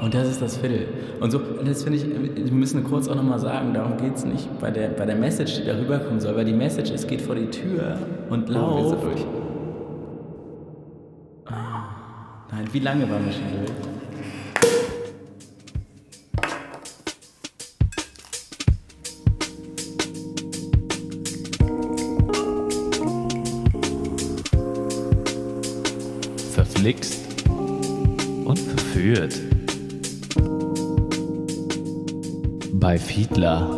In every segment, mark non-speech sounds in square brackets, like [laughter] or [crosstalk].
Und das ist das Viertel. Und so, und das finde ich, wir müssen kurz auch nochmal sagen, darum geht es nicht bei der, bei der Message, die da rüberkommen soll, weil die Message ist, geht vor die Tür und lauf. Oh, wir sind durch. Nein, wie lange waren wir schon durch? Fiedler.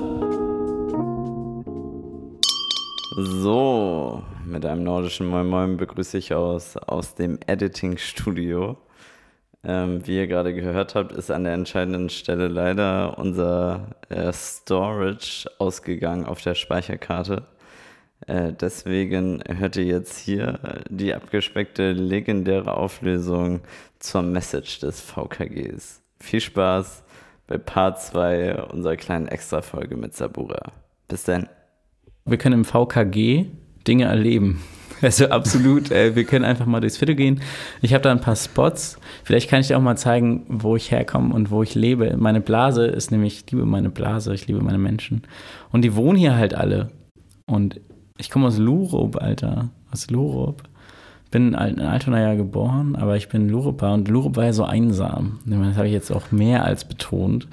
So, mit einem nordischen Moin Moin begrüße ich aus, aus dem Editing-Studio. Ähm, wie ihr gerade gehört habt, ist an der entscheidenden Stelle leider unser äh, Storage ausgegangen auf der Speicherkarte. Äh, deswegen hört ihr jetzt hier die abgespeckte legendäre Auflösung zur Message des VKGs. Viel Spaß bei Part 2 unserer kleinen Extra-Folge mit Sabura. Bis dann. Wir können im VKG Dinge erleben. [laughs] Also absolut, äh, wir können einfach mal durchs Viertel gehen. Ich habe da ein paar Spots. Vielleicht kann ich dir auch mal zeigen, wo ich herkomme und wo ich lebe. Meine Blase ist nämlich, ich liebe meine Blase, ich liebe meine Menschen. Und die wohnen hier halt alle. Und ich komme aus Lurup, Alter. Aus Lurup. Bin in Altona ja geboren, aber ich bin Luruper und Lurup war ja so einsam. Das habe ich jetzt auch mehr als betont.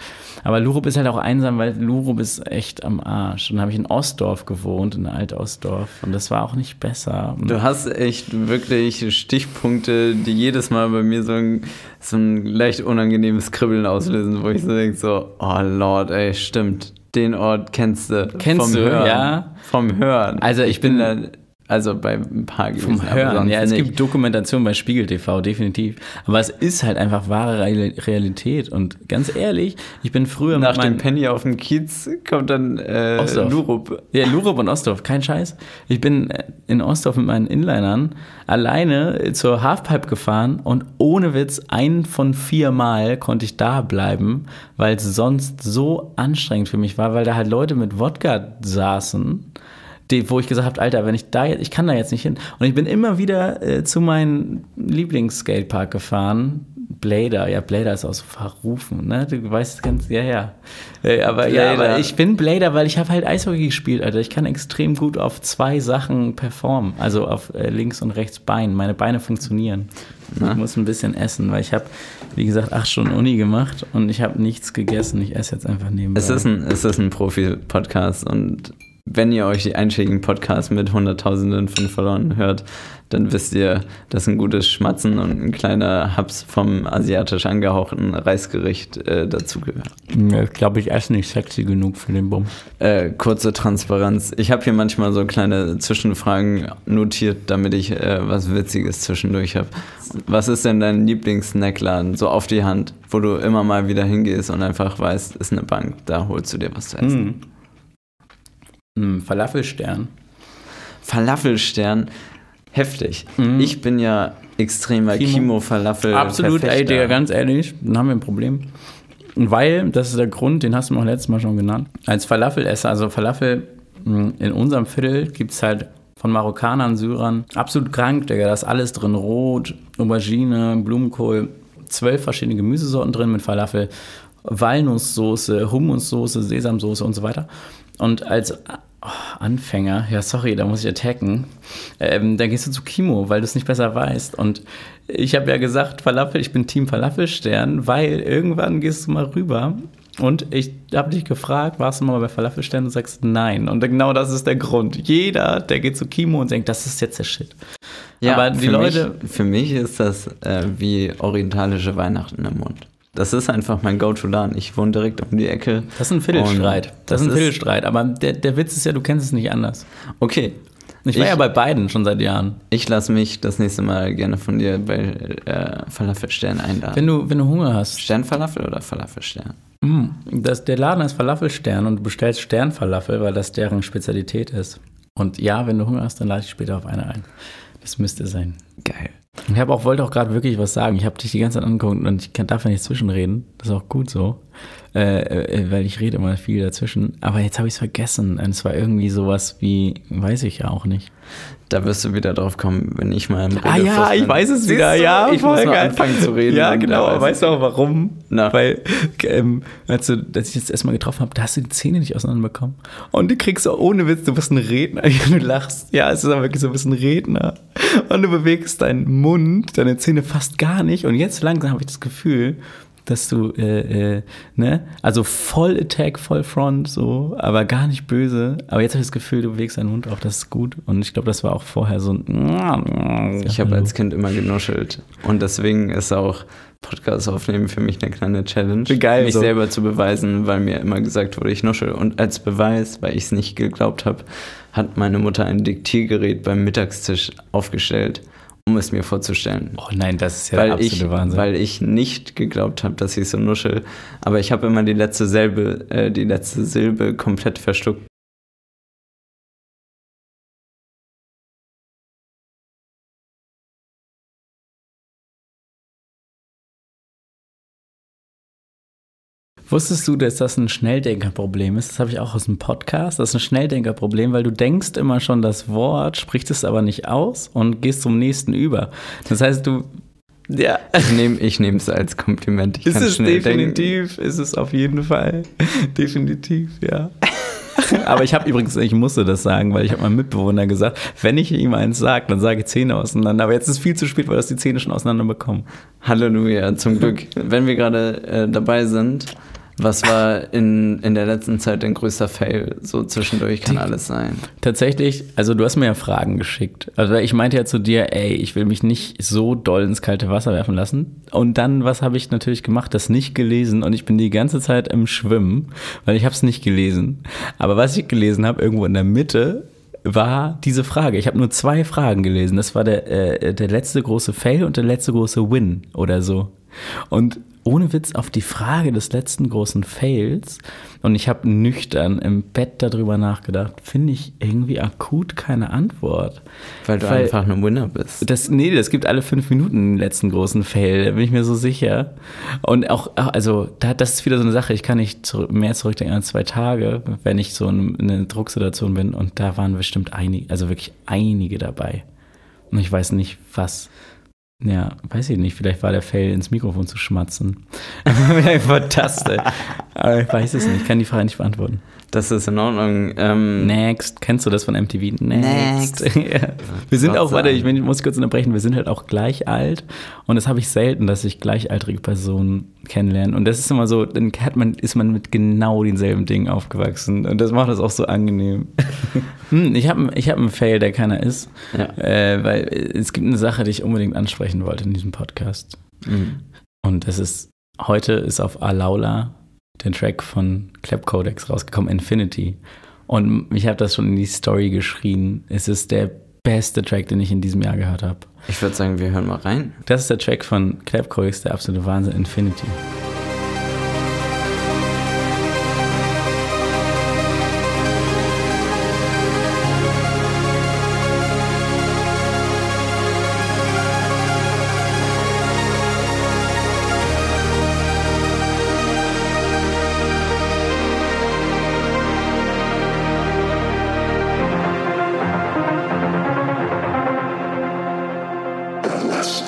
Aber Lurup ist halt auch einsam, weil Lurup ist echt am Arsch. Und dann habe ich in Ostdorf gewohnt, in Alt-Ostdorf. Und das war auch nicht besser. Du hast echt wirklich Stichpunkte, die jedes Mal bei mir so ein, so ein leicht unangenehmes Kribbeln auslösen, wo ich so denke, so, oh Lord, ey, stimmt. Den Ort kennst du. Kennst vom du, Hören. ja? Vom Hören. Also ich bin da, also bei ein paar gewesen, Vom Hören, ja, es nicht. gibt Dokumentation bei Spiegel TV, definitiv. Aber es ist halt einfach wahre Real- Realität. Und ganz ehrlich, ich bin früher Nach mit dem Penny auf dem Kiez kommt dann äh, Ostdorf. Lurup. Ja, Lurup und Ostdorf, kein Scheiß. Ich bin äh, in Ostdorf mit meinen Inlinern alleine zur Halfpipe gefahren und ohne Witz, ein von vier Mal konnte ich da bleiben, weil es sonst so anstrengend für mich war, weil da halt Leute mit Wodka saßen. Die, wo ich gesagt habe, Alter, wenn ich da jetzt, ich kann da jetzt nicht hin. Und ich bin immer wieder äh, zu meinem Lieblingsskatepark gefahren. Blader, ja, Blader ist auch so verrufen, ne? Du weißt ganz, ja, ja. Äh, aber ja, aber ich bin Blader, weil ich habe halt Eishockey gespielt, Alter. Ich kann extrem gut auf zwei Sachen performen. Also auf äh, links und rechts Bein. Meine Beine funktionieren. Ich muss ein bisschen essen, weil ich habe, wie gesagt, acht Stunden Uni gemacht und ich habe nichts gegessen. Ich esse jetzt einfach nebenbei. Es ist ein, es ist ein Profi-Podcast und wenn ihr euch die einschlägigen Podcasts mit Hunderttausenden von Followern hört, dann wisst ihr, dass ein gutes Schmatzen und ein kleiner Haps vom asiatisch angehauchten Reisgericht äh, dazugehört. Ich glaube, ich esse nicht sexy genug für den Bumm. Äh, kurze Transparenz. Ich habe hier manchmal so kleine Zwischenfragen notiert, damit ich äh, was Witziges zwischendurch habe. Was ist denn dein Lieblings-Snackladen, so auf die Hand, wo du immer mal wieder hingehst und einfach weißt, ist eine Bank, da holst du dir was zu essen? Mm, Falafelstern. Falafelstern, heftig. Mhm. Ich bin ja extremer Kimo. Kimo-Falafel. Absolut, ey. Digga, ganz ehrlich, dann haben wir ein Problem. Weil, das ist der Grund, den hast du mir auch letztes Mal schon genannt. Als Falafelesser, also Falafel mh, in unserem Viertel gibt es halt von Marokkanern, Syrern, absolut krank, Digga, da ist alles drin. Rot, Aubergine, Blumenkohl, zwölf verschiedene Gemüsesorten drin mit Falafel, Walnusssoße, Hummussoße, Sesamsoße und so weiter. Und als oh, Anfänger, ja sorry, da muss ich attacken, ähm, dann gehst du zu Kimo, weil du es nicht besser weißt. Und ich habe ja gesagt, Falafel, ich bin Team Falafelstern, weil irgendwann gehst du mal rüber und ich habe dich gefragt, warst du mal bei Falafelstern? Du sagst nein. Und genau das ist der Grund. Jeder, der geht zu Kimo und denkt, das ist jetzt der Shit. Ja, Aber die für Leute, Mich, für mich ist das äh, wie orientalische Weihnachten im Mund. Das ist einfach mein Go-To-Laden. Ich wohne direkt um die Ecke. das ist ein Viertelstreit. Und Das, ist ein ist- Viertelstreit. Aber der, der Witz ist ja, du kennst es nicht anders. Okay. Ich war Ich- ja bei beiden schon seit Jahren. Ich lasse mich das nächste Mal gerne von dir bei äh, Falafelstern einladen. Wenn du, wenn du Hunger hast, Sternfalafel oder Falafelstern? Mm, Das, der Laden heißt Falafelstern und du bestellst Sternfalafel, weil das deren Spezialität ist. Und ja, wenn du Hunger hast, dann lade ich später auf eine ein. Das müsste sein. Geil. Ich habe auch, wollte auch gerade wirklich was sagen. Ich habe dich die ganze Zeit angeguckt und ich kann, darf ja nicht zwischenreden. Das ist auch gut so. Äh, äh, weil ich rede immer viel dazwischen. Aber jetzt habe ich es vergessen. Und es war irgendwie sowas wie, weiß ich ja auch nicht. Da wirst du wieder drauf kommen, wenn ich mal im Ah ja, Redefluss ich bin. weiß es wieder. du? Ja, ich muss geil. anfangen zu reden. Ja, genau. Aber weißt du auch warum? Na. Weil, ähm, als, du, als ich das erstmal getroffen habe, da hast du die Zähne nicht auseinanderbekommen. Und du kriegst so ohne Witz, du bist ein Redner. [laughs] Du lachst. Ja, es ist aber wirklich so, du bist ein Redner. Und du bewegst deinen Mund, deine Zähne fast gar nicht. Und jetzt langsam habe ich das Gefühl, dass du, äh, äh, ne, also voll Attack, voll Front, so, aber gar nicht böse. Aber jetzt habe ich das Gefühl, du bewegst deinen Mund auch, das ist gut. Und ich glaube, das war auch vorher so ein. Ich habe als Kind immer genuschelt. Und deswegen ist auch Podcast aufnehmen für mich eine kleine Challenge. Geil, Mich so. selber zu beweisen, weil mir immer gesagt wurde, ich nuschel. Und als Beweis, weil ich es nicht geglaubt habe, hat meine Mutter ein Diktiergerät beim Mittagstisch aufgestellt, um es mir vorzustellen. Oh nein, das ist ja der weil, absolute ich, Wahnsinn. weil ich nicht geglaubt habe, dass ich so nuschel. Aber ich habe immer die letzte Silbe, äh, die letzte Silbe komplett verschluckt. Wusstest du, dass das ein Schnelldenkerproblem ist? Das habe ich auch aus dem Podcast. Das ist ein Schnelldenkerproblem, weil du denkst immer schon das Wort, sprichst es aber nicht aus und gehst zum nächsten über. Das heißt, du. Ja. Ich nehme ich es als Kompliment. Ich Ist kann es schnell denken. definitiv, ist es auf jeden Fall. [laughs] Definitiv, ja. [laughs] Aber ich habe übrigens, ich musste das sagen, weil ich habe meinem Mitbewohner gesagt, wenn ich ihm eins sage, dann sage ich Zähne auseinander. Aber jetzt ist viel zu spät, weil das die Zähne schon auseinander bekommen. Halleluja, zum Glück. Wenn wir gerade äh, dabei sind, was war in, in der letzten Zeit dein größter Fail? So zwischendurch kann alles sein. Tatsächlich, also du hast mir ja Fragen geschickt. Also ich meinte ja zu dir, ey, ich will mich nicht so doll ins kalte Wasser werfen lassen. Und dann, was habe ich natürlich gemacht? Das nicht gelesen und ich bin die ganze Zeit im Schwimmen, weil ich habe es nicht gelesen. Aber was ich gelesen habe, irgendwo in der Mitte, war diese Frage. Ich habe nur zwei Fragen gelesen. Das war der, äh, der letzte große Fail und der letzte große Win oder so. Und ohne Witz auf die Frage des letzten großen Fails und ich habe nüchtern im Bett darüber nachgedacht, finde ich irgendwie akut keine Antwort. Weil du Weil- einfach ein Winner bist. Das, nee, das gibt alle fünf Minuten den letzten großen Fail, da bin ich mir so sicher. Und auch, also, da, das ist wieder so eine Sache, ich kann nicht mehr zurückdenken als zwei Tage, wenn ich so in, in einer Drucksituation bin. Und da waren bestimmt einige, also wirklich einige dabei. Und ich weiß nicht, was. Ja, weiß ich nicht, vielleicht war der Fail ins Mikrofon zu schmatzen. [laughs] vielleicht war das. Aber ich weiß es nicht, ich kann die Frage nicht beantworten. Das ist in Ordnung. Ähm, Next. Kennst du das von MTV? Next. Next. [laughs] ja. Wir sind Gott auch, warte, ich muss kurz unterbrechen, wir sind halt auch gleich alt. Und das habe ich selten, dass ich gleichaltrige Personen kennenlerne. Und das ist immer so, dann hat man, ist man mit genau denselben Dingen aufgewachsen. Und das macht das auch so angenehm. [laughs] hm, ich habe ich hab einen Fail, der keiner ist. Ja. Äh, weil es gibt eine Sache, die ich unbedingt ansprechen wollte in diesem Podcast. Mhm. Und das ist, heute ist auf Alaula der Track von Clap Codex rausgekommen, Infinity. Und ich habe das schon in die Story geschrien. Es ist der beste Track, den ich in diesem Jahr gehört habe. Ich würde sagen, wir hören mal rein. Das ist der Track von Clap Codex, der absolute Wahnsinn, Infinity.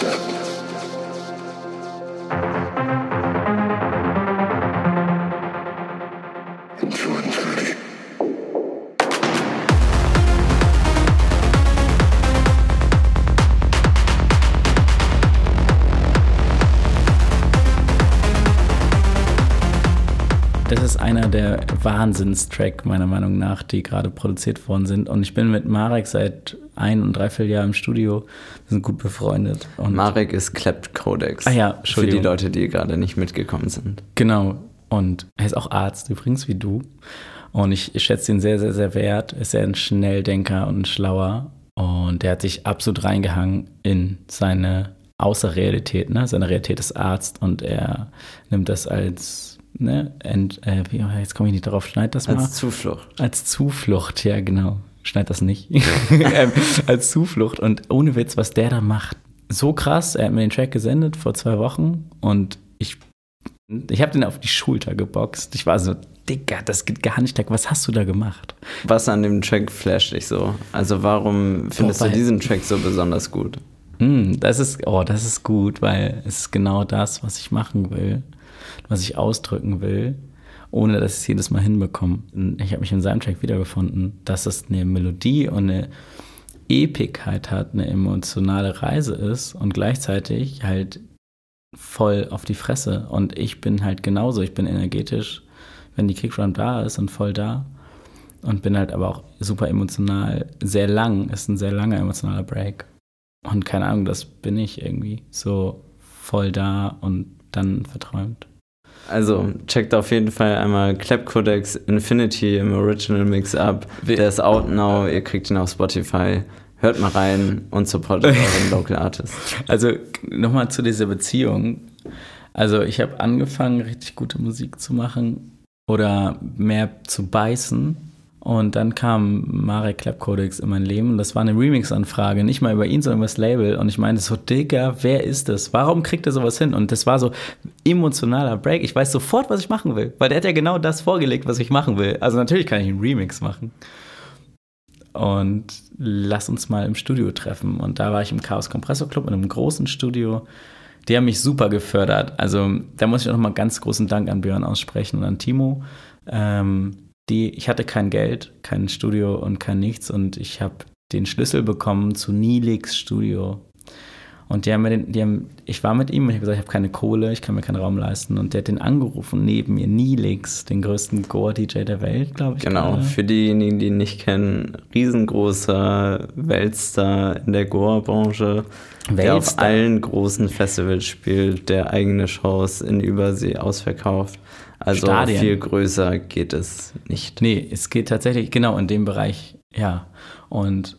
Das der Wahnsinnstrack, meiner Meinung nach, die gerade produziert worden sind. Und ich bin mit Marek seit ein und dreiviertel Jahr im Studio. Wir sind gut befreundet. Und Marek ist Clapped Codex. Ah ja, Für die. Leute, die gerade nicht mitgekommen sind. Genau. Und er ist auch Arzt übrigens, wie du. Und ich schätze ihn sehr, sehr, sehr wert. Ist ja ein Schnelldenker und ein Schlauer. Und der hat sich absolut reingehangen in seine Außerrealität. Ne? Seine Realität ist Arzt und er nimmt das als, ne, ent, äh, wie, jetzt komme ich nicht darauf, schneid das mal. Als Zuflucht. Als Zuflucht, ja, genau. Schneid das nicht. [laughs] ähm, als Zuflucht. Und ohne Witz, was der da macht. So krass. Er hat mir den Track gesendet vor zwei Wochen und ich Ich habe den auf die Schulter geboxt. Ich war so, Digga, das geht gar nicht. Was hast du da gemacht? Was an dem Track flasht dich so? Also warum findest Boah, du diesen Track so besonders gut? Hm, das ist, oh, das ist gut, weil es ist genau das, was ich machen will, was ich ausdrücken will, ohne dass ich es jedes Mal hinbekomme. Ich habe mich in seinem Track wiedergefunden, dass es eine Melodie und eine Epikheit hat, eine emotionale Reise ist und gleichzeitig halt voll auf die Fresse. Und ich bin halt genauso, ich bin energetisch, wenn die Kickdrum da ist und voll da. Und bin halt aber auch super emotional, sehr lang, ist ein sehr langer emotionaler Break. Und keine Ahnung, das bin ich irgendwie so voll da und dann verträumt. Also checkt auf jeden Fall einmal Clap Codex Infinity im Original Mix ab. Der ist out now, ihr kriegt ihn auf Spotify. Hört mal rein und supportet [laughs] euren Local Artist. Also nochmal zu dieser Beziehung. Also ich habe angefangen, richtig gute Musik zu machen oder mehr zu beißen. Und dann kam Marek Clap Codex in mein Leben und das war eine Remix-Anfrage, nicht mal über ihn, sondern über das Label. Und ich meinte so, Digga, wer ist das? Warum kriegt er sowas hin? Und das war so emotionaler Break. Ich weiß sofort, was ich machen will, weil der hat ja genau das vorgelegt, was ich machen will. Also natürlich kann ich einen Remix machen. Und lass uns mal im Studio treffen. Und da war ich im Chaos Kompressor Club in einem großen Studio. Die haben mich super gefördert. Also da muss ich auch nochmal ganz großen Dank an Björn aussprechen und an Timo. Ähm, die, ich hatte kein Geld, kein Studio und kein nichts. Und ich habe den Schlüssel bekommen zu Nilix Studio. Und die haben mir den, die haben, ich war mit ihm und ich habe gesagt, ich habe keine Kohle, ich kann mir keinen Raum leisten. Und der hat den angerufen neben mir, Nilix, den größten Gore-DJ der Welt, glaube ich. Genau, gerade. für diejenigen, die ihn nicht kennen, riesengroßer Weltstar in der Goa-Branche, der auf allen großen Festivals spielt, der eigene Shows in Übersee ausverkauft. Also Stadien. viel größer geht es nicht. Nee, es geht tatsächlich genau in dem Bereich, ja. Und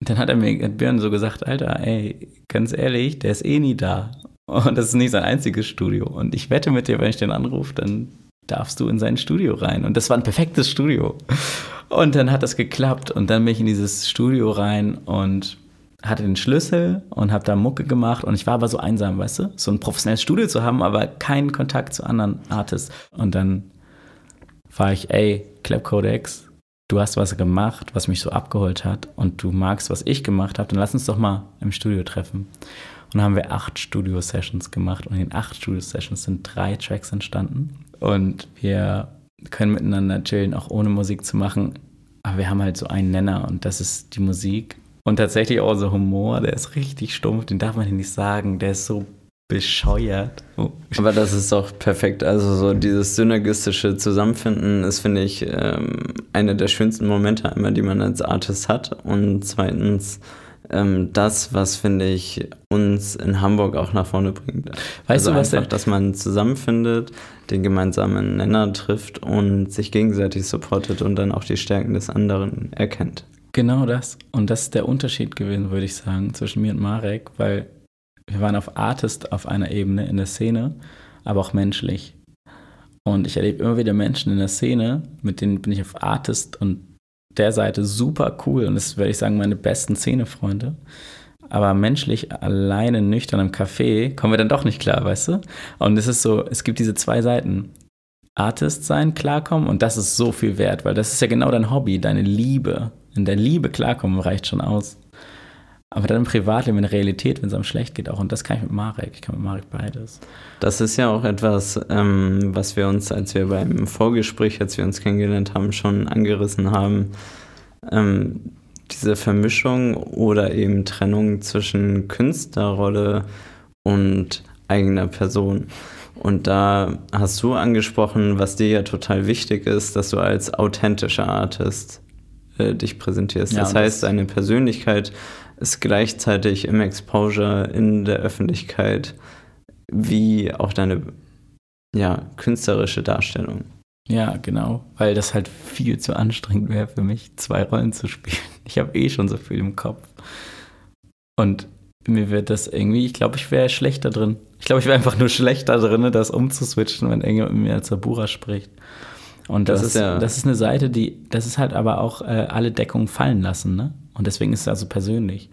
dann hat er mir, hat Björn so gesagt, Alter, ey, ganz ehrlich, der ist eh nie da. Und das ist nicht sein einziges Studio. Und ich wette mit dir, wenn ich den anrufe, dann darfst du in sein Studio rein. Und das war ein perfektes Studio. Und dann hat das geklappt. Und dann bin ich in dieses Studio rein und hatte den Schlüssel und habe da Mucke gemacht. Und ich war aber so einsam, weißt du? So ein professionelles Studio zu haben, aber keinen Kontakt zu anderen Artists. Und dann war ich, ey, Clap Codex, du hast was gemacht, was mich so abgeholt hat und du magst, was ich gemacht habe, dann lass uns doch mal im Studio treffen. Und dann haben wir acht Studio-Sessions gemacht und in acht Studio-Sessions sind drei Tracks entstanden. Und wir können miteinander chillen, auch ohne Musik zu machen. Aber wir haben halt so einen Nenner und das ist die Musik. Und tatsächlich auch so Humor, der ist richtig stumpf, den darf man hier nicht sagen, der ist so bescheuert. Oh. Aber das ist doch perfekt. Also so dieses synergistische Zusammenfinden ist, finde ich, ähm, einer der schönsten Momente einmal, die man als Artist hat. Und zweitens ähm, das, was, finde ich, uns in Hamburg auch nach vorne bringt. Weißt also du, was einfach, dass man zusammenfindet, den gemeinsamen Nenner trifft und sich gegenseitig supportet und dann auch die Stärken des anderen erkennt. Genau das. Und das ist der Unterschied gewesen, würde ich sagen, zwischen mir und Marek, weil wir waren auf Artist auf einer Ebene in der Szene, aber auch menschlich. Und ich erlebe immer wieder Menschen in der Szene, mit denen bin ich auf Artist und der Seite super cool. Und das würde ich sagen, meine besten Szenefreunde. Aber menschlich alleine nüchtern im Café kommen wir dann doch nicht klar, weißt du? Und es ist so, es gibt diese zwei Seiten. Artist sein, klarkommen und das ist so viel wert, weil das ist ja genau dein Hobby, deine Liebe. In der Liebe klarkommen reicht schon aus. Aber dann im Privatleben, in der Realität, wenn es einem schlecht geht auch. Und das kann ich mit Marek. Ich kann mit Marek beides. Das ist ja auch etwas, ähm, was wir uns, als wir beim Vorgespräch, als wir uns kennengelernt haben, schon angerissen haben. Ähm, diese Vermischung oder eben Trennung zwischen Künstlerrolle und eigener Person. Und da hast du angesprochen, was dir ja total wichtig ist, dass du als authentischer Artist äh, dich präsentierst. Ja, das und das- heißt, deine Persönlichkeit ist gleichzeitig im Exposure in der Öffentlichkeit wie auch deine ja, künstlerische Darstellung. Ja, genau. Weil das halt viel zu anstrengend wäre für mich, zwei Rollen zu spielen. [laughs] Ich habe eh schon so viel im Kopf. Und mir wird das irgendwie, ich glaube, ich wäre schlechter drin. Ich glaube, ich wäre einfach nur schlechter drin, das umzuswitchen, wenn irgendjemand mit mir als Sabura spricht. Und das, Das ist, ja- das ist eine Seite, die, das ist halt aber auch äh, alle Deckungen fallen lassen, ne? Und deswegen ist es also persönlich.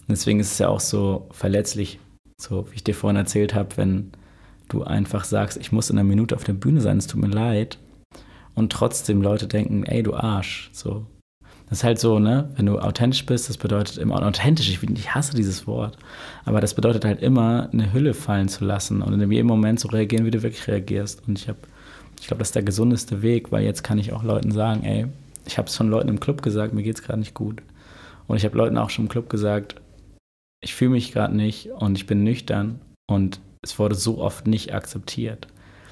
Und deswegen ist es ja auch so verletzlich, so wie ich dir vorhin erzählt habe, wenn du einfach sagst, ich muss in einer Minute auf der Bühne sein, es tut mir leid. Und trotzdem Leute denken, ey, du Arsch. So. Das ist halt so, ne? Wenn du authentisch bist, das bedeutet immer, authentisch, ich, ich hasse dieses Wort, aber das bedeutet halt immer, eine Hülle fallen zu lassen und in jedem Moment so reagieren, wie du wirklich reagierst. Und ich habe, ich glaube, das ist der gesundeste Weg, weil jetzt kann ich auch Leuten sagen, ey, ich habe es von Leuten im Club gesagt, mir geht es gerade nicht gut. Und ich habe Leuten auch schon im Club gesagt, ich fühle mich gerade nicht und ich bin nüchtern und es wurde so oft nicht akzeptiert.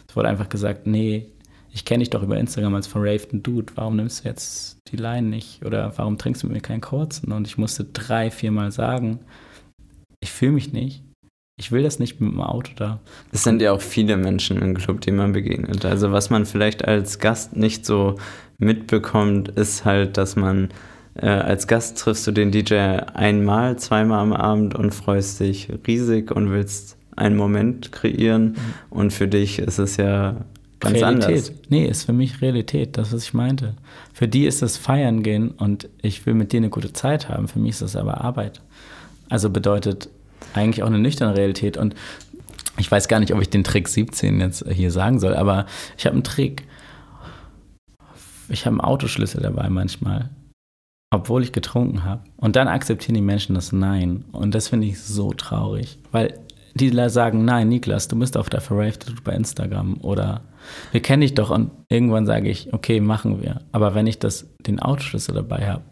Es wurde einfach gesagt, nee, ich kenne dich doch über Instagram als verravten Dude, warum nimmst du jetzt die Line nicht? Oder warum trinkst du mit mir keinen kurzen? Und ich musste drei, viermal sagen, ich fühle mich nicht. Ich will das nicht mit dem Auto da. Es sind ja auch viele Menschen im Club, die man begegnet. Also was man vielleicht als Gast nicht so mitbekommt, ist halt, dass man äh, als Gast triffst du den DJ einmal, zweimal am Abend und freust dich riesig und willst einen Moment kreieren. Mhm. Und für dich ist es ja ganz Realität. anders. Nee, ist für mich Realität, das, was ich meinte. Für die ist das Feiern gehen und ich will mit dir eine gute Zeit haben. Für mich ist das aber Arbeit. Also bedeutet eigentlich auch eine nüchterne Realität. Und ich weiß gar nicht, ob ich den Trick 17 jetzt hier sagen soll, aber ich habe einen Trick. Ich habe einen Autoschlüssel dabei manchmal obwohl ich getrunken habe. Und dann akzeptieren die Menschen das Nein. Und das finde ich so traurig, weil die sagen, nein, Niklas, du bist auf der Verraved bei Instagram oder wir kennen dich doch und irgendwann sage ich, okay, machen wir. Aber wenn ich das, den Autoschlüssel dabei habe,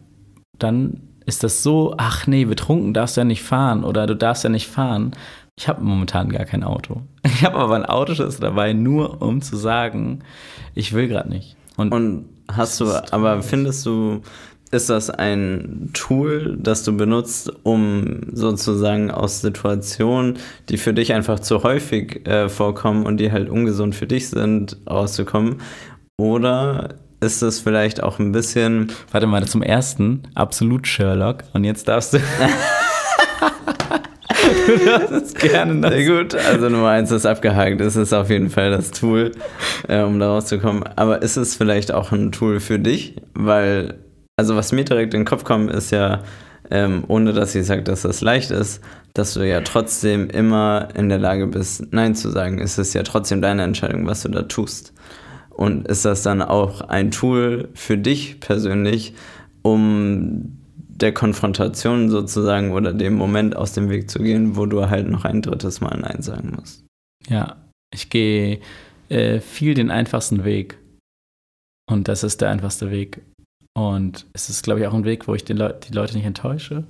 dann ist das so, ach nee, betrunken darfst du ja nicht fahren oder du darfst ja nicht fahren. Ich habe momentan gar kein Auto. [laughs] Ich habe aber ein Autoschlüssel dabei, nur um zu sagen, ich will gerade nicht. Und, und hast du, aber findest du, ist das ein Tool, das du benutzt, um sozusagen aus Situationen, die für dich einfach zu häufig äh, vorkommen und die halt ungesund für dich sind, rauszukommen? Oder ist das vielleicht auch ein bisschen. Warte mal, zum ersten absolut Sherlock und jetzt darfst du. [laughs] du darfst gerne das. Sehr gut, also Nummer eins ist abgehakt. Es ist auf jeden Fall das Tool, äh, um da rauszukommen. Aber ist es vielleicht auch ein Tool für dich? Weil also was mir direkt in den Kopf kommt, ist ja, ähm, ohne dass ich sage, dass das leicht ist, dass du ja trotzdem immer in der Lage bist, Nein zu sagen. Es ist ja trotzdem deine Entscheidung, was du da tust. Und ist das dann auch ein Tool für dich persönlich, um der Konfrontation sozusagen oder dem Moment aus dem Weg zu gehen, wo du halt noch ein drittes Mal Nein sagen musst? Ja, ich gehe äh, viel den einfachsten Weg. Und das ist der einfachste Weg. Und es ist, glaube ich, auch ein Weg, wo ich die, Le die Leute nicht enttäusche.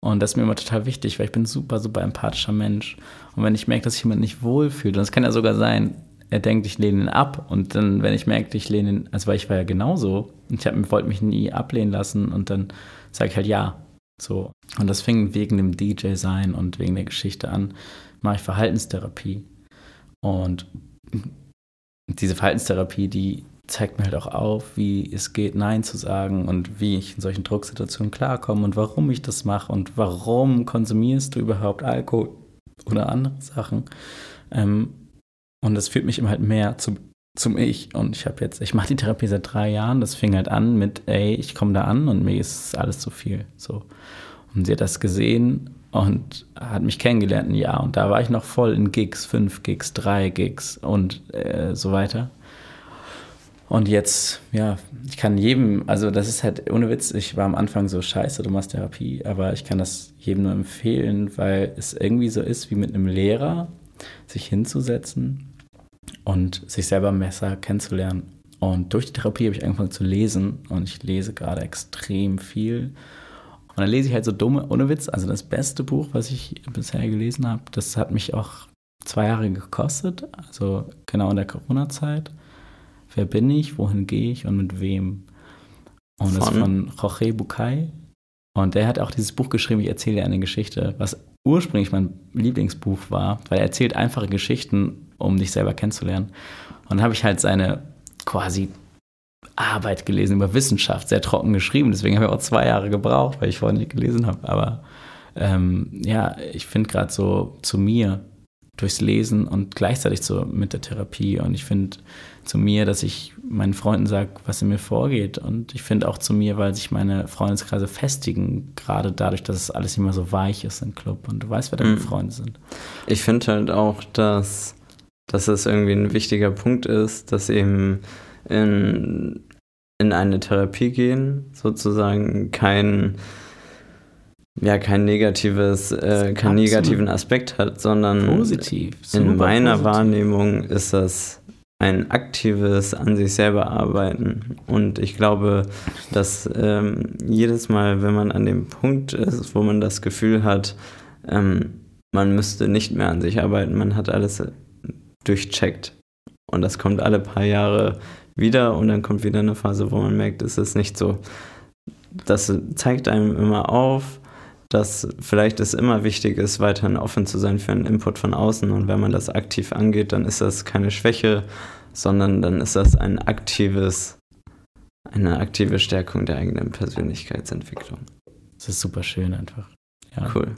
Und das ist mir immer total wichtig, weil ich bin ein super, super empathischer Mensch. Und wenn ich merke, dass sich jemand nicht wohlfühlt, und das kann ja sogar sein, er denkt, ich lehne ihn ab. Und dann, wenn ich merke, ich lehne ihn, also weil ich war ja genauso, und ich wollte mich nie ablehnen lassen, und dann sage ich halt ja. So. Und das fing wegen dem DJ sein und wegen der Geschichte an, mache ich Verhaltenstherapie. Und diese Verhaltenstherapie, die zeigt mir halt auch auf, wie es geht, Nein zu sagen und wie ich in solchen Drucksituationen klarkomme und warum ich das mache und warum konsumierst du überhaupt Alkohol oder andere Sachen. Ähm, und das führt mich immer halt mehr zum, zum Ich. Und ich habe jetzt, ich mache die Therapie seit drei Jahren. Das fing halt an mit, ey, ich komme da an und mir ist alles zu viel. So. Und sie hat das gesehen und hat mich kennengelernt ein Jahr. Und da war ich noch voll in Gigs, fünf Gigs, drei Gigs und äh, so weiter. Und jetzt, ja, ich kann jedem, also das ist halt ohne Witz, ich war am Anfang so scheiße, du machst Therapie, aber ich kann das jedem nur empfehlen, weil es irgendwie so ist, wie mit einem Lehrer, sich hinzusetzen und sich selber besser kennenzulernen. Und durch die Therapie habe ich angefangen zu lesen und ich lese gerade extrem viel. Und dann lese ich halt so dumme, ohne Witz, also das beste Buch, was ich bisher gelesen habe, das hat mich auch zwei Jahre gekostet, also genau in der Corona-Zeit Wer bin ich, wohin gehe ich und mit wem? Und von? das ist von Jorge Bucay. Und der hat auch dieses Buch geschrieben, ich erzähle dir eine Geschichte, was ursprünglich mein Lieblingsbuch war, weil er erzählt einfache Geschichten, um dich selber kennenzulernen. Und dann habe ich halt seine quasi Arbeit gelesen über Wissenschaft, sehr trocken geschrieben. Deswegen habe ich auch zwei Jahre gebraucht, weil ich vorher nicht gelesen habe. Aber ähm, ja, ich finde gerade so zu mir durchs Lesen und gleichzeitig so mit der Therapie. Und ich finde zu mir, dass ich meinen Freunden sage, was in mir vorgeht. Und ich finde auch zu mir, weil sich meine Freundeskreise festigen, gerade dadurch, dass es alles immer so weich ist im Club und du weißt, wer deine mhm. Freunde sind. Ich finde halt auch, dass dass es irgendwie ein wichtiger Punkt ist, dass eben in, in eine Therapie gehen sozusagen kein ja kein negatives äh, keinen negativen Aspekt hat, sondern Positiv. in meiner positiv. Wahrnehmung ist das ein aktives an sich selber arbeiten. Und ich glaube, dass ähm, jedes Mal, wenn man an dem Punkt ist, wo man das Gefühl hat, ähm, man müsste nicht mehr an sich arbeiten, man hat alles durchcheckt. Und das kommt alle paar Jahre wieder und dann kommt wieder eine Phase, wo man merkt, es ist nicht so. Das zeigt einem immer auf, dass vielleicht es immer wichtig ist, weiterhin offen zu sein für einen Input von außen. Und wenn man das aktiv angeht, dann ist das keine Schwäche, sondern dann ist das ein aktives, eine aktive Stärkung der eigenen Persönlichkeitsentwicklung. Das ist super schön einfach. Ja. Cool.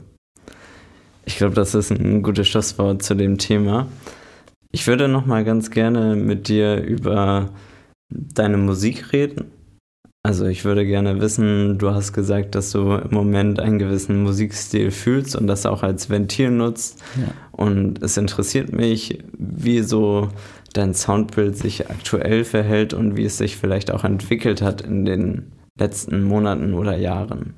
Ich glaube, das ist ein gutes Schlusswort zu dem Thema. Ich würde noch mal ganz gerne mit dir über deine Musik reden. Also ich würde gerne wissen, du hast gesagt, dass du im Moment einen gewissen Musikstil fühlst und das auch als Ventil nutzt. Ja. Und es interessiert mich, wie so dein Soundbild sich aktuell verhält und wie es sich vielleicht auch entwickelt hat in den letzten Monaten oder Jahren.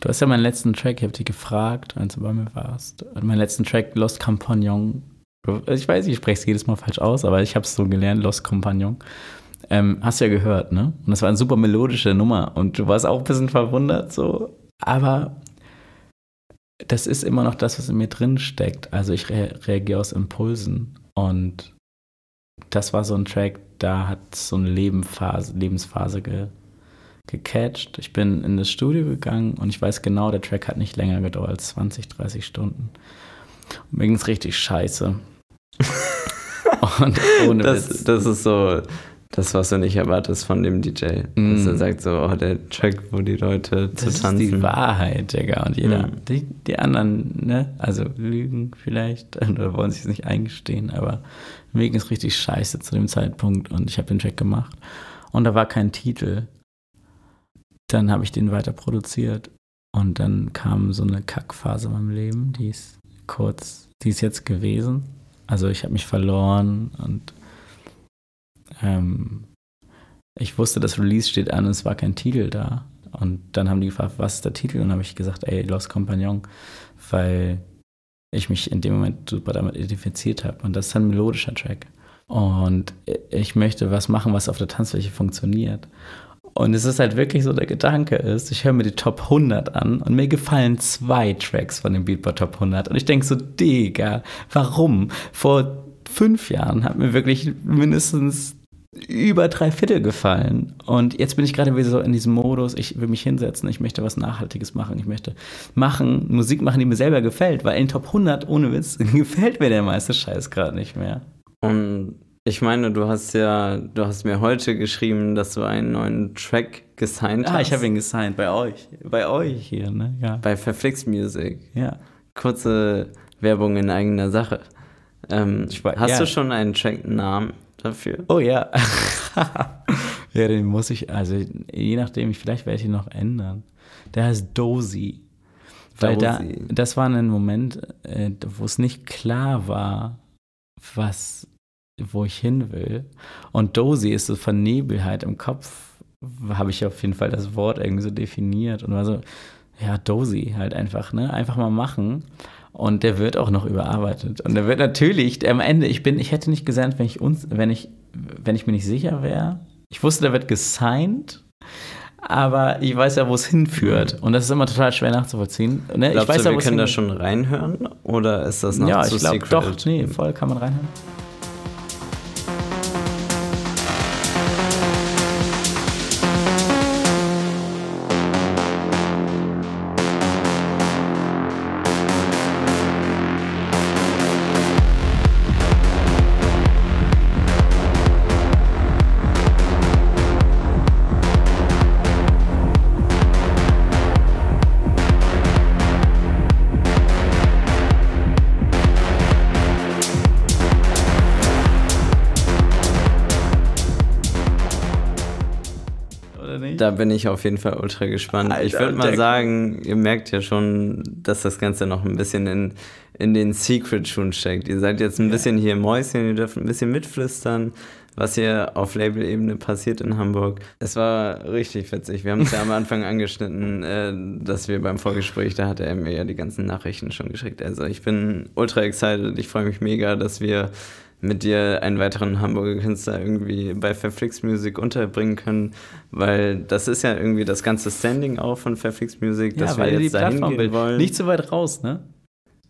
Du hast ja meinen letzten Track, ich habe dich gefragt, als du bei mir warst. Meinen letzten Track, Lost Compagnon. Ich weiß, ich spreche es jedes Mal falsch aus, aber ich habe es so gelernt, Lost Compagnon. Ähm, hast du ja gehört, ne? Und das war eine super melodische Nummer und du warst auch ein bisschen verwundert, so. Aber das ist immer noch das, was in mir drin steckt. Also ich re reagiere aus Impulsen und das war so ein Track, da hat so eine Lebensphase, Lebensphase ge gecatcht. Ich bin in das Studio gegangen und ich weiß genau, der Track hat nicht länger gedauert als 20, 30 Stunden. Und mir ging es richtig scheiße. [laughs] und ohne Das, Witz. das ist so das, was du nicht erwartest von dem DJ. Mm. Dass er sagt so, oh, der Track, wo die Leute zu Das ist tanzen. die Wahrheit, Digga. Und jeder, Mhm. die, die anderen, ne, also lügen vielleicht [laughs] oder wollen sich es nicht eingestehen, aber mir ging es richtig scheiße zu dem Zeitpunkt und ich habe den Track gemacht. Und da war kein Titel. Dann habe ich den weiter produziert und dann kam so eine Kackphase in meinem Leben, die ist kurz, die ist jetzt gewesen. Also ich habe mich verloren und ähm, ich wusste, das Release steht an und es war kein Titel da. Und dann haben die gefragt, was ist der Titel? Und habe ich gesagt, ey, Lost Compagnon, weil ich mich in dem Moment super damit identifiziert habe. Und das ist ein melodischer Track. Und ich möchte was machen, was auf der Tanzfläche funktioniert. Und es ist halt wirklich so, der Gedanke ist, ich höre mir die Top 100 an und mir gefallen zwei Tracks von dem Beatport Top 100. Und ich denke so, Digga, warum? Vor fünf Jahren hat mir wirklich mindestens über drei Viertel gefallen. Und jetzt bin ich gerade wieder so in diesem Modus, ich will mich hinsetzen, ich möchte was Nachhaltiges machen, ich möchte machen, Musik machen, die mir selber gefällt, weil in Top 100, ohne Witz, [laughs] gefällt mir der meiste Scheiß gerade nicht mehr. Und ich meine, du hast ja, du hast mir heute geschrieben, dass du einen neuen Track gesigned Ah, hast. ich habe ihn gesigned, bei euch, bei euch hier, ne, ja. bei Verflix Music. Ja. Kurze Werbung in eigener Sache. Ähm, wei- hast ja. du schon einen Track-Namen dafür? Oh ja. [laughs] ja, den muss ich, also je nachdem, ich- vielleicht werde ich ihn noch ändern. Der heißt Dozy. Weil da, das war ein Moment, äh, wo es nicht klar war, was, wo ich hin will. Und Dozy ist so Vernebelheit im Kopf, habe ich auf jeden Fall das Wort irgendwie so definiert und war so, ja, Dozy halt einfach, ne? Einfach mal machen. Und der wird auch noch überarbeitet. Und der wird natürlich, der am Ende, ich bin, ich hätte nicht gesandt, wenn ich uns, wenn ich, wenn ich mir nicht sicher wäre. Ich wusste, der wird gesigned, aber ich weiß ja, wo es hinführt. Und das ist immer total schwer nachzuvollziehen. Ne? Glaubst ich weiß du, ja, wir können da schon reinhören? Oder ist das noch Ja, zu ich glaube secret? doch, nee, voll kann man reinhören. Da bin ich auf jeden Fall ultra gespannt. Alter, ich würde mal sagen, ihr merkt ja schon, dass das Ganze noch ein bisschen in, in den Secret-Schuhen steckt. Ihr seid jetzt ein bisschen hier Mäuschen, ihr dürft ein bisschen mitflüstern, was hier auf Label-Ebene passiert in Hamburg. Es war richtig witzig. Wir haben es ja am [laughs] Anfang angeschnitten, äh, dass wir beim Vorgespräch, da hat er mir ja die ganzen Nachrichten schon geschickt. Also ich bin ultra excited. Ich freue mich mega, dass wir mit dir einen weiteren Hamburger Künstler irgendwie bei Fairflix Music unterbringen können, weil das ist ja irgendwie das ganze Standing auch von Fairflix Music, dass wir jetzt dahin gehen wollen. Nicht zu weit raus, ne?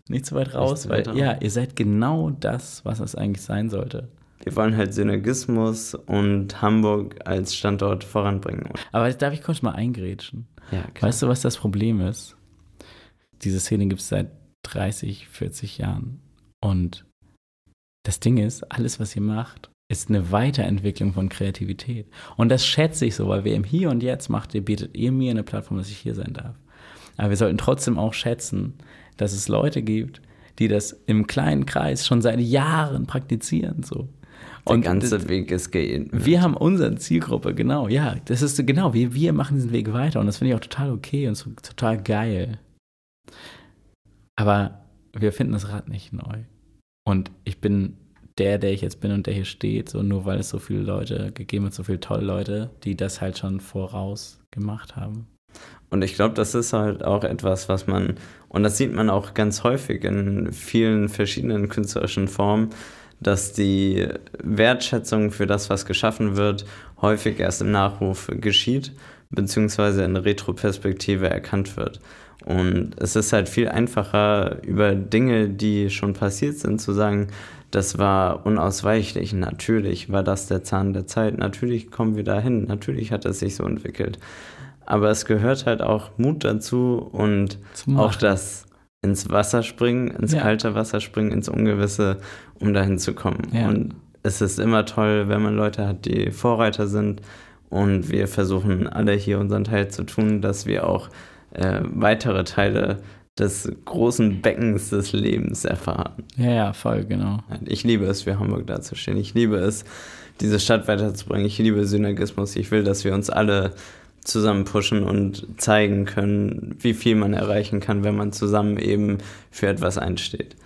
Nicht zu weit raus, zu weil weit ja, ihr seid genau das, was es eigentlich sein sollte. wir wollen halt Synergismus und Hamburg als Standort voranbringen. Aber darf ich kurz mal eingrätschen? Ja, Weißt du, was das Problem ist? Diese Szene gibt es seit 30, 40 Jahren. Und das Ding ist, alles, was ihr macht, ist eine Weiterentwicklung von Kreativität. Und das schätze ich so, weil wir im Hier und Jetzt macht ihr, bietet ihr mir eine Plattform, dass ich hier sein darf. Aber wir sollten trotzdem auch schätzen, dass es Leute gibt, die das im kleinen Kreis schon seit Jahren praktizieren. So. Der Und ganze Weg ist gehen. wir haben unsere Zielgruppe, genau, ja. Das ist genau, wir, wir machen diesen Weg weiter und das finde ich auch total okay und so, total geil. Aber wir finden das Rad nicht neu. Und ich bin der, der ich jetzt bin und der hier steht, so nur weil es so viele Leute gegeben hat, so viele tolle Leute, die das halt schon voraus gemacht haben. Und ich glaube, das ist halt auch etwas, was man, und das sieht man auch ganz häufig in vielen verschiedenen künstlerischen Formen, dass die Wertschätzung für das, was geschaffen wird, häufig erst im Nachruf geschieht, beziehungsweise in Retroperspektive erkannt wird. Und es ist halt viel einfacher, über Dinge, die schon passiert sind, zu sagen, das war unausweichlich, natürlich war das der Zahn der Zeit, natürlich kommen wir dahin, natürlich hat es sich so entwickelt. Aber es gehört halt auch Mut dazu und auch das ins Wasser springen, ins Ja. kalte Wasser springen, ins Ungewisse, um dahin zu kommen. Ja. Und es ist immer toll, wenn man Leute hat, die Vorreiter sind. Und wir versuchen alle hier unseren Teil zu tun, dass wir auch äh, weitere Teile des großen Beckens des Lebens erfahren. Ja, ja, voll, genau. Ich liebe es, für Hamburg dazustehen. Ich liebe es, diese Stadt weiterzubringen. Ich liebe Synergismus. Ich will, dass wir uns alle zusammen pushen und zeigen können, wie viel man erreichen kann, wenn man zusammen eben für etwas einsteht.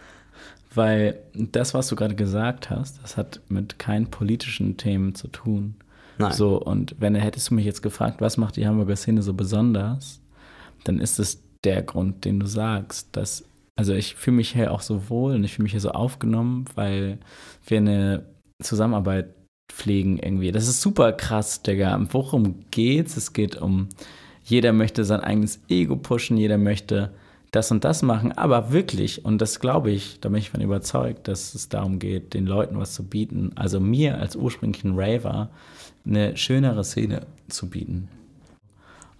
Weil das, was du gerade gesagt hast, das hat mit keinen politischen Themen zu tun. Nein. So, und wenn hättest du mich jetzt gefragt, was macht die Hamburger Szene so besonders, dann ist es der Grund, den du sagst. Dass, also ich fühle mich hier auch so wohl und ich fühle mich hier so aufgenommen, weil wir eine Zusammenarbeit pflegen irgendwie. Das ist super krass, Digga. Worum geht's? Es geht um, jeder möchte sein eigenes Ego pushen, jeder möchte das und das machen, aber wirklich, und das glaube ich, da bin ich von überzeugt, dass es darum geht, den Leuten was zu bieten, also mir als ursprünglichen Raver eine schönere Szene zu bieten.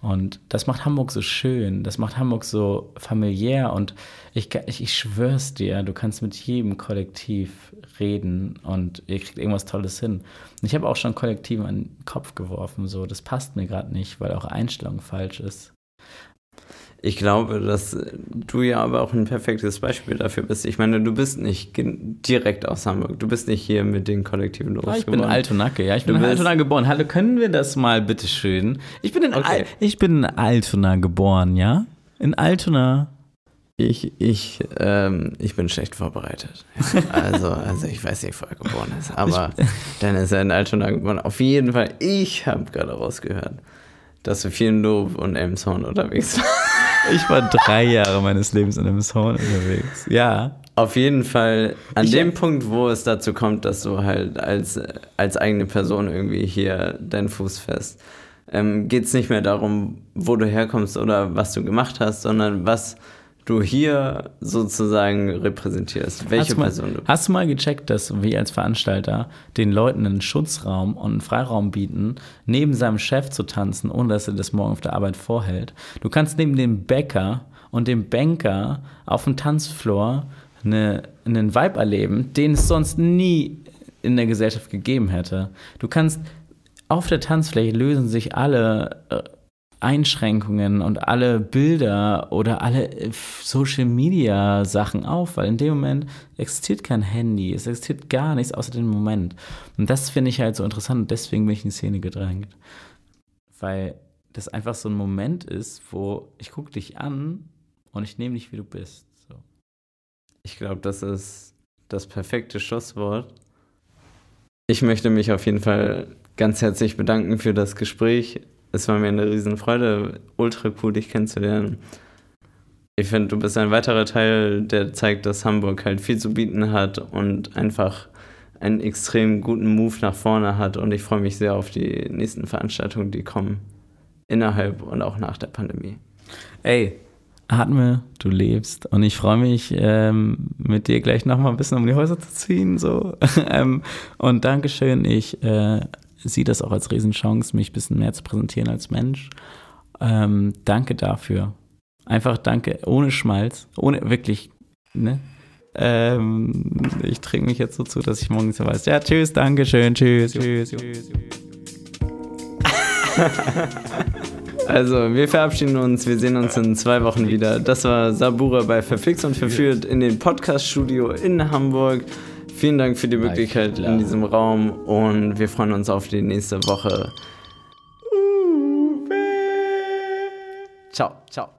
Und das macht Hamburg so schön, das macht Hamburg so familiär und ich, ich, ich schwör's dir, du kannst mit jedem Kollektiv reden und ihr kriegt irgendwas Tolles hin. Und ich habe auch schon Kollektiven an den Kopf geworfen, so, das passt mir gerade nicht, weil auch Einstellung falsch ist. Ich glaube, dass du ja aber auch ein perfektes Beispiel dafür bist. Ich meine, du bist nicht direkt aus Hamburg. Du bist nicht hier mit den Kollektiven Ah, ich bin in losgeworden. Altonacke, ja. Ich bin in Altona geboren. Hallo, können wir das mal bitte schön? Ich bin in, Okay. Al ich bin in Altona geboren, ja? In Altona. Ich, ich, ähm, ich bin schlecht vorbereitet. Also, also ich weiß nicht, wo er geboren ist. [laughs] Aber dann ist er in Altona geboren. Auf jeden Fall, ich habe gerade rausgehört, dass du viel in Lob und Elmshorn unterwegs warst. Ich war drei Jahre meines Lebens in einem Sound unterwegs. Ja. Auf jeden Fall an Ich- dem Punkt, wo es dazu kommt, dass du halt als, als eigene Person irgendwie hier deinen Fuß fest, ähm, geht es nicht mehr darum, wo du herkommst oder was du gemacht hast, sondern was du hier sozusagen repräsentierst. Welche hast du mal, Person du Hast du mal gecheckt, dass wir als Veranstalter den Leuten einen Schutzraum und einen Freiraum bieten, neben seinem Chef zu tanzen, ohne dass er das morgen auf der Arbeit vorhält? Du kannst neben dem Bäcker und dem Banker auf dem Tanzfloor eine, einen Vibe erleben, den es sonst nie in der Gesellschaft gegeben hätte. Du kannst auf der Tanzfläche lösen sich alle äh, Einschränkungen und alle Bilder oder alle äh, Social Media Sachen auf, weil in dem Moment existiert kein Handy, es existiert gar nichts außer dem Moment. Und das finde ich halt so interessant und deswegen bin ich in die Szene gedrängt. Weil das einfach so ein Moment ist, wo ich gucke dich an und ich nehme dich, wie du bist. So. Ich glaube, das ist das perfekte Schlusswort. Ich möchte mich auf jeden Fall ganz herzlich bedanken für das Gespräch. Es war mir eine Riesenfreude, ultra cool, dich kennenzulernen. Ich finde, du bist ein weiterer Teil, der zeigt, dass Hamburg halt viel zu bieten hat und einfach einen extrem guten Move nach vorne hat. Und ich freue mich sehr auf die nächsten Veranstaltungen, die kommen. Innerhalb und auch nach der Pandemie. Ey, atme, du lebst. Und ich freue mich, ähm, mit dir gleich nochmal ein bisschen um die Häuser zu ziehen. So. [laughs] ähm, und Dankeschön. Ich äh, sehe das auch als Riesenchance, mich ein bisschen mehr zu präsentieren als Mensch. Ähm, danke dafür. Einfach danke, ohne Schmalz, ohne wirklich, ne? Ähm, ich trinke mich jetzt so zu, dass ich morgens weiß. Ja, tschüss, danke schön, tschüss, tschüss, tschüss. Also, wir verabschieden uns. Wir sehen uns in zwei Wochen wieder. Das war Sabura bei Verflixt und Verführt in den Podcast-Studio in Hamburg. Vielen Dank für die Möglichkeit in diesem Raum und wir freuen uns auf die nächste Woche. Ciao, ciao, ciao.